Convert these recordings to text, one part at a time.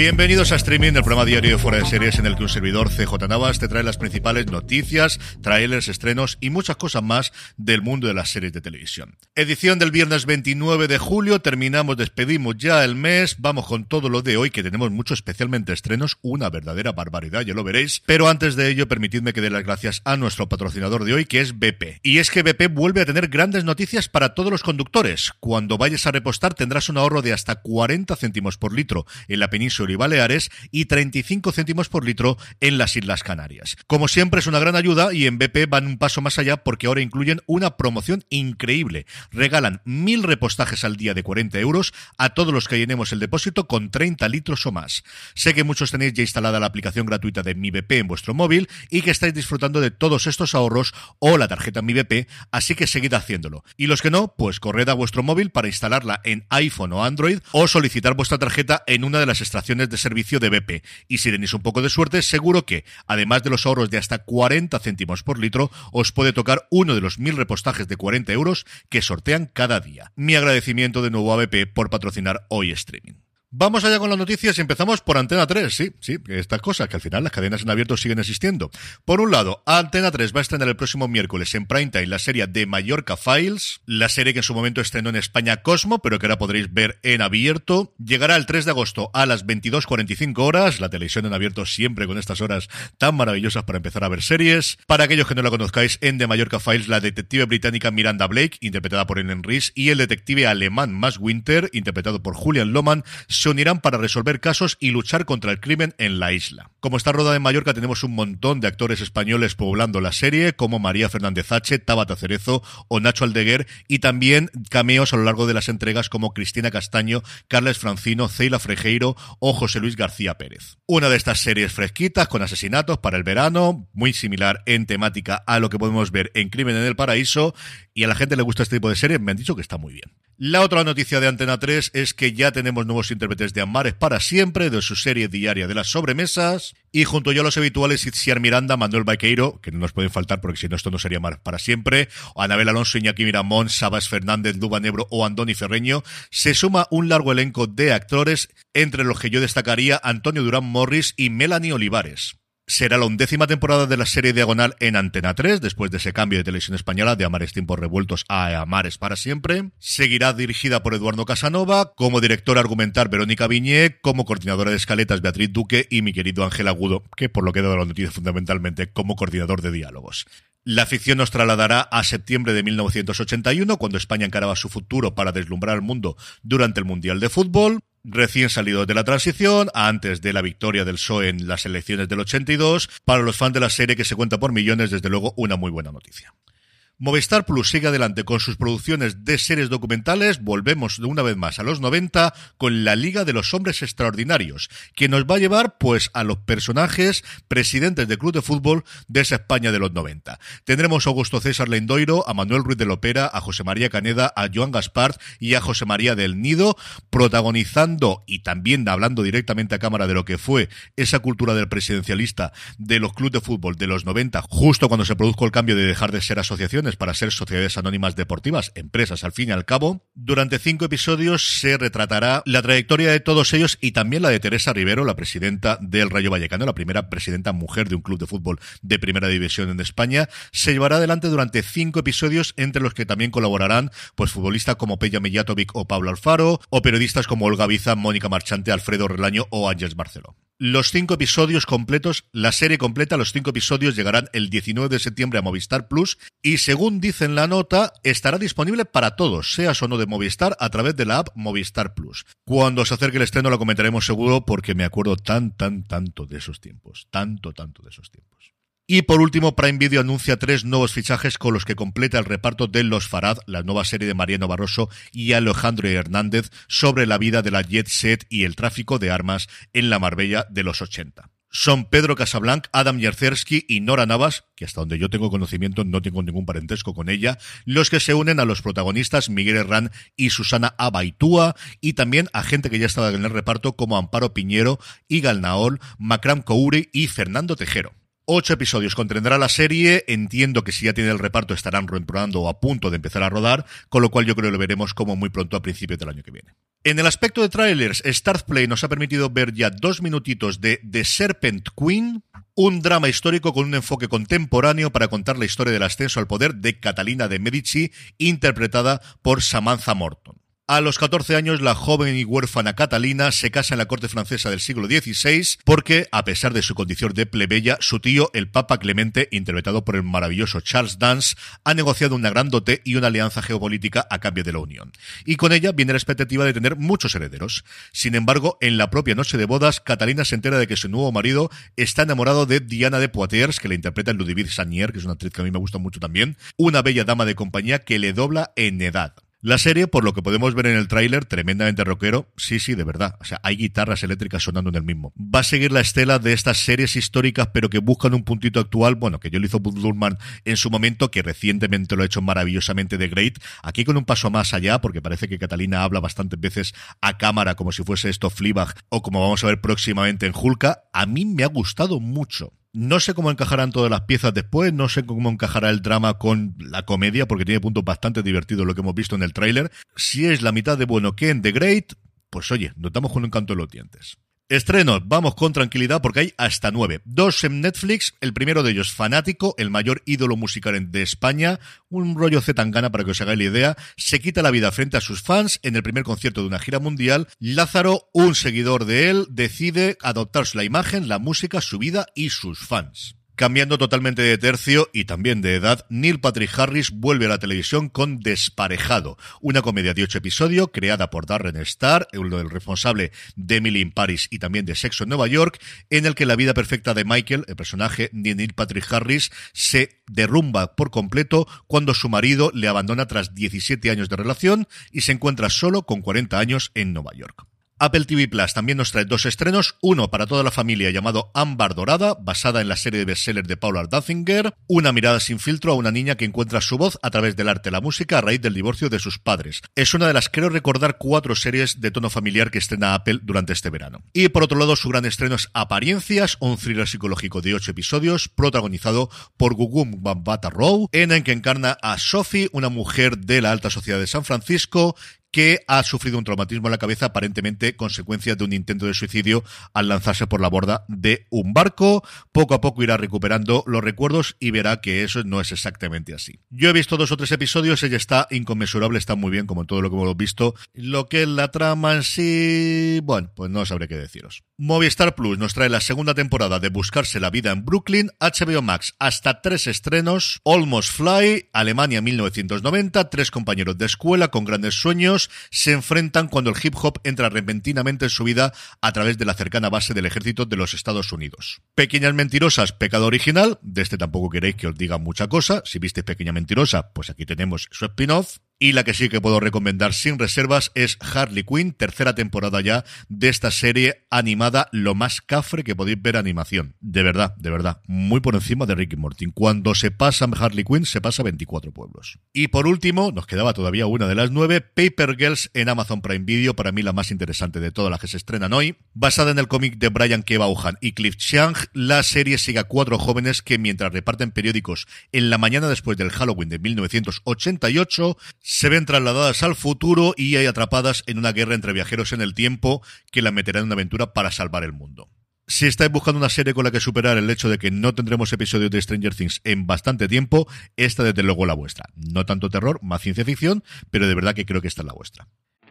Bienvenidos a Streaming, el programa diario de Fuera de Series en el que un servidor CJ Navas te trae las principales noticias, trailers, estrenos y muchas cosas más del mundo de las series de televisión. Edición del viernes 29 de julio, terminamos, despedimos ya el mes, vamos con todo lo de hoy que tenemos mucho, especialmente estrenos, una verdadera barbaridad, ya lo veréis. Pero antes de ello, permitidme que dé las gracias a nuestro patrocinador de hoy, que es BP. Y es que BP vuelve a tener grandes noticias para todos los conductores. Cuando vayas a repostar tendrás un ahorro de hasta 40 céntimos por litro en la península y Baleares y 35 céntimos por litro en las Islas Canarias. Como siempre es una gran ayuda y en BP van un paso más allá porque ahora incluyen una promoción increíble. Regalan mil repostajes al día de 40 euros a todos los que llenemos el depósito con 30 litros o más. Sé que muchos tenéis ya instalada la aplicación gratuita de Mi BP en vuestro móvil y que estáis disfrutando de todos estos ahorros o la tarjeta Mi BP, así que seguid haciéndolo. Y los que no, pues corred a vuestro móvil para instalarla en iPhone o Android o solicitar vuestra tarjeta en una de las de servicio de BP. Y si tenéis un poco de suerte, seguro que, además de los ahorros de hasta 40 céntimos por litro, os puede tocar uno de los mil repostajes de 40 euros que sortean cada día. Mi agradecimiento de nuevo a BP por patrocinar hoy streaming. Vamos allá con las noticias y empezamos por Antena 3, sí, sí, estas cosas, que al final las cadenas en abierto siguen existiendo. Por un lado, Antena 3 va a estrenar el próximo miércoles en Primetime la serie de Mallorca Files, la serie que en su momento estrenó en España Cosmo, pero que ahora podréis ver en abierto. Llegará el 3 de agosto a las 22.45 horas, la televisión en abierto siempre con estas horas tan maravillosas para empezar a ver series. Para aquellos que no la conozcáis, en The Mallorca Files, la detective británica Miranda Blake, interpretada por Ellen Reese, y el detective alemán Max Winter, interpretado por Julian Loman, se unirán para resolver casos y luchar contra el crimen en la isla. Como está rodada en Mallorca, tenemos un montón de actores españoles poblando la serie, como María Fernández H., Tabata Cerezo o Nacho Aldeguer, y también cameos a lo largo de las entregas como Cristina Castaño, Carles Francino, Ceila Frejeiro o José Luis García Pérez. Una de estas series fresquitas con asesinatos para el verano, muy similar en temática a lo que podemos ver en Crimen en el Paraíso, y a la gente le gusta este tipo de series, me han dicho que está muy bien. La otra noticia de Antena 3 es que ya tenemos nuevos intérpretes de Amares para siempre, de su serie diaria de las sobremesas, y junto yo a los habituales Itziar Miranda, Manuel Baqueiro, que no nos pueden faltar porque si no esto no sería Amares para siempre, Anabel Alonso, Iñaki Miramón, Sabas Fernández, Duba Nebro o Andoni Ferreño, se suma un largo elenco de actores, entre los que yo destacaría Antonio Durán Morris y Melanie Olivares. Será la undécima temporada de la serie Diagonal en Antena 3, después de ese cambio de televisión española de Amares Tiempos Revueltos a Amares para siempre. Seguirá dirigida por Eduardo Casanova, como directora argumental Verónica Viñé, como coordinadora de escaletas Beatriz Duque y mi querido Ángel Agudo, que por lo que he dado la noticia fundamentalmente como coordinador de diálogos. La ficción nos trasladará a septiembre de 1981, cuando España encaraba su futuro para deslumbrar al mundo durante el Mundial de Fútbol recién salido de la transición, antes de la victoria del PSOE en las elecciones del 82, para los fans de la serie que se cuenta por millones, desde luego una muy buena noticia. Movistar Plus sigue adelante con sus producciones de series documentales. Volvemos de una vez más a los 90 con la Liga de los Hombres Extraordinarios, que nos va a llevar pues a los personajes presidentes de club de fútbol de esa España de los 90. Tendremos a Augusto César Lendoiro, a Manuel Ruiz de Lopera, a José María Caneda, a Joan Gaspar y a José María del Nido, protagonizando y también hablando directamente a cámara de lo que fue esa cultura del presidencialista de los clubes de fútbol de los 90, justo cuando se produjo el cambio de dejar de ser asociaciones para ser sociedades anónimas deportivas, empresas al fin y al cabo. Durante cinco episodios se retratará la trayectoria de todos ellos y también la de Teresa Rivero, la presidenta del Rayo Vallecano, la primera presidenta mujer de un club de fútbol de primera división en España. Se llevará adelante durante cinco episodios entre los que también colaborarán pues futbolistas como Peja Mijatovic o Pablo Alfaro o periodistas como Olga Biza, Mónica Marchante, Alfredo Relaño o Ángeles Barceló. Los cinco episodios completos, la serie completa, los cinco episodios llegarán el 19 de septiembre a Movistar Plus y según dice en la nota, estará disponible para todos, seas o no de Movistar, a través de la app Movistar Plus. Cuando se acerque el estreno lo comentaremos seguro porque me acuerdo tan, tan, tanto de esos tiempos. Tanto, tanto de esos tiempos. Y por último, Prime Video anuncia tres nuevos fichajes con los que completa el reparto de Los Farad, la nueva serie de Mariano Barroso y Alejandro Hernández sobre la vida de la jet set y el tráfico de armas en la Marbella de los 80 son Pedro Casablanc, Adam Yerzersky y Nora Navas, que hasta donde yo tengo conocimiento no tengo ningún parentesco con ella, los que se unen a los protagonistas Miguel Herrán y Susana Abaitúa, y también a gente que ya estaba en el reparto como Amparo Piñero, Igal Naol, Macram Kouri y Fernando Tejero. Ocho episodios contendrá la serie. Entiendo que si ya tiene el reparto estarán reprobando o a punto de empezar a rodar, con lo cual yo creo que lo veremos como muy pronto a principios del año que viene. En el aspecto de trailers, Play nos ha permitido ver ya dos minutitos de The Serpent Queen, un drama histórico con un enfoque contemporáneo para contar la historia del ascenso al poder de Catalina de Medici, interpretada por Samantha Morton. A los 14 años, la joven y huérfana Catalina se casa en la corte francesa del siglo XVI porque, a pesar de su condición de plebeya, su tío, el Papa Clemente, interpretado por el maravilloso Charles Dance, ha negociado una gran dote y una alianza geopolítica a cambio de la unión. Y con ella viene la expectativa de tener muchos herederos. Sin embargo, en la propia noche de bodas, Catalina se entera de que su nuevo marido está enamorado de Diana de Poitiers, que le interpreta en Ludivine Sagnier, que es una actriz que a mí me gusta mucho también, una bella dama de compañía que le dobla en edad. La serie, por lo que podemos ver en el tráiler, tremendamente rockero, sí, sí, de verdad. O sea, hay guitarras eléctricas sonando en el mismo. Va a seguir la estela de estas series históricas, pero que buscan un puntito actual, bueno, que yo lo hizo Bud en su momento, que recientemente lo ha hecho maravillosamente de Great. Aquí con un paso más allá, porque parece que Catalina habla bastantes veces a cámara como si fuese esto Fleabag, o como vamos a ver próximamente en Hulka. A mí me ha gustado mucho. No sé cómo encajarán todas las piezas después, no sé cómo encajará el drama con la comedia, porque tiene puntos bastante divertidos lo que hemos visto en el tráiler. Si es la mitad de bueno que en The Great, pues oye, notamos con un canto en los dientes. Estrenos, vamos con tranquilidad porque hay hasta nueve. Dos en Netflix, el primero de ellos Fanático, el mayor ídolo musical de España, un rollo Zetangana para que os hagáis la idea, se quita la vida frente a sus fans en el primer concierto de una gira mundial. Lázaro, un seguidor de él, decide adoptarse la imagen, la música, su vida y sus fans. Cambiando totalmente de tercio y también de edad, Neil Patrick Harris vuelve a la televisión con Desparejado, una comedia de ocho episodios creada por Darren Star, del responsable de Emily in Paris y también de Sexo en Nueva York, en el que la vida perfecta de Michael, el personaje de Neil Patrick Harris, se derrumba por completo cuando su marido le abandona tras 17 años de relación y se encuentra solo con 40 años en Nueva York. Apple TV Plus también nos trae dos estrenos, uno para toda la familia llamado Ámbar Dorada, basada en la serie de bestseller de Paula Duffinger, una mirada sin filtro a una niña que encuentra su voz a través del arte y la música a raíz del divorcio de sus padres. Es una de las, creo recordar, cuatro series de tono familiar que estrena Apple durante este verano. Y por otro lado, su gran estreno es Apariencias, un thriller psicológico de ocho episodios, protagonizado por Gugum Bambata Rowe, en el que encarna a Sophie, una mujer de la alta sociedad de San Francisco, que ha sufrido un traumatismo en la cabeza aparentemente consecuencia de un intento de suicidio al lanzarse por la borda de un barco. Poco a poco irá recuperando los recuerdos y verá que eso no es exactamente así. Yo he visto dos o tres episodios, ella está inconmensurable, está muy bien como todo lo que hemos visto. Lo que es la trama en sí, bueno, pues no sabré qué deciros. Movistar Plus nos trae la segunda temporada de Buscarse la vida en Brooklyn, HBO Max hasta tres estrenos, Almost Fly, Alemania 1990, tres compañeros de escuela con grandes sueños, se enfrentan cuando el hip hop entra repentinamente en su vida a través de la cercana base del ejército de los Estados Unidos. Pequeñas Mentirosas, pecado original, de este tampoco queréis que os diga mucha cosa, si visteis Pequeña Mentirosa, pues aquí tenemos su spin-off. Y la que sí que puedo recomendar sin reservas es Harley Quinn, tercera temporada ya de esta serie animada, lo más cafre que podéis ver animación. De verdad, de verdad, muy por encima de Ricky Morty. Cuando se pasa Harley Quinn, se pasa 24 pueblos. Y por último, nos quedaba todavía una de las nueve, Paper Girls en Amazon Prime Video, para mí la más interesante de todas las que se estrenan hoy. Basada en el cómic de Brian K. Vaughan y Cliff Chiang, la serie sigue a cuatro jóvenes que mientras reparten periódicos en la mañana después del Halloween de 1988, se ven trasladadas al futuro y hay atrapadas en una guerra entre viajeros en el tiempo que la meterá en una aventura para salvar el mundo. Si estáis buscando una serie con la que superar el hecho de que no tendremos episodios de Stranger Things en bastante tiempo, esta desde luego la vuestra. No tanto terror, más ciencia ficción, pero de verdad que creo que esta es la vuestra.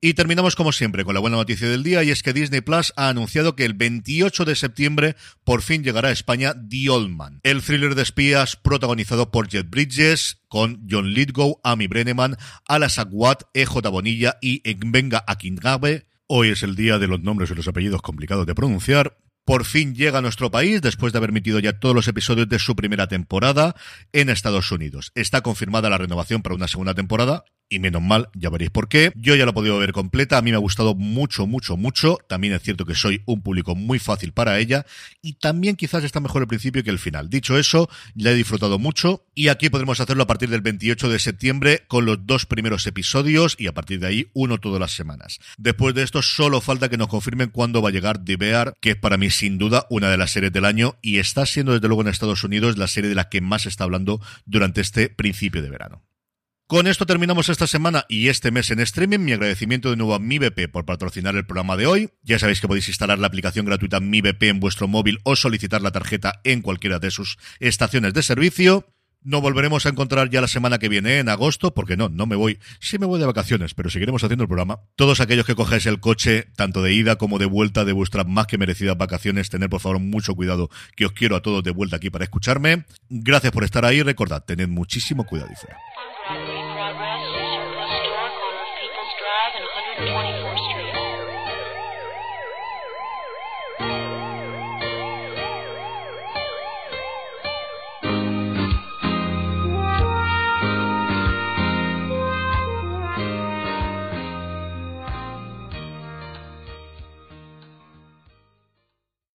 Y terminamos como siempre con la buena noticia del día y es que Disney Plus ha anunciado que el 28 de septiembre por fin llegará a España The Old Man, el thriller de espías protagonizado por Jet Bridges con John Lithgow, Amy Brenneman, Alas Aguad, EJ Bonilla y Ekbenga Akingabe. Hoy es el día de los nombres y los apellidos complicados de pronunciar por fin llega a nuestro país después de haber emitido ya todos los episodios de su primera temporada en Estados Unidos. Está confirmada la renovación para una segunda temporada y menos mal, ya veréis por qué. Yo ya la he podido ver completa, a mí me ha gustado mucho, mucho, mucho. También es cierto que soy un público muy fácil para ella y también quizás está mejor el principio que el final. Dicho eso, la he disfrutado mucho y aquí podremos hacerlo a partir del 28 de septiembre con los dos primeros episodios y a partir de ahí uno todas las semanas. Después de esto solo falta que nos confirmen cuándo va a llegar The Bear, que es para mí sin duda una de las series del año y está siendo desde luego en Estados Unidos la serie de la que más se está hablando durante este principio de verano. Con esto terminamos esta semana y este mes en streaming. Mi agradecimiento de nuevo a MiBP por patrocinar el programa de hoy. Ya sabéis que podéis instalar la aplicación gratuita MiBP en vuestro móvil o solicitar la tarjeta en cualquiera de sus estaciones de servicio. Nos volveremos a encontrar ya la semana que viene, en agosto, porque no, no me voy, sí me voy de vacaciones, pero seguiremos haciendo el programa. Todos aquellos que cojáis el coche, tanto de ida como de vuelta de vuestras más que merecidas vacaciones, tener por favor mucho cuidado, que os quiero a todos de vuelta aquí para escucharme. Gracias por estar ahí, recordad, tened muchísimo cuidado y fuera. Progress is your historic owner of People's Drive and 124.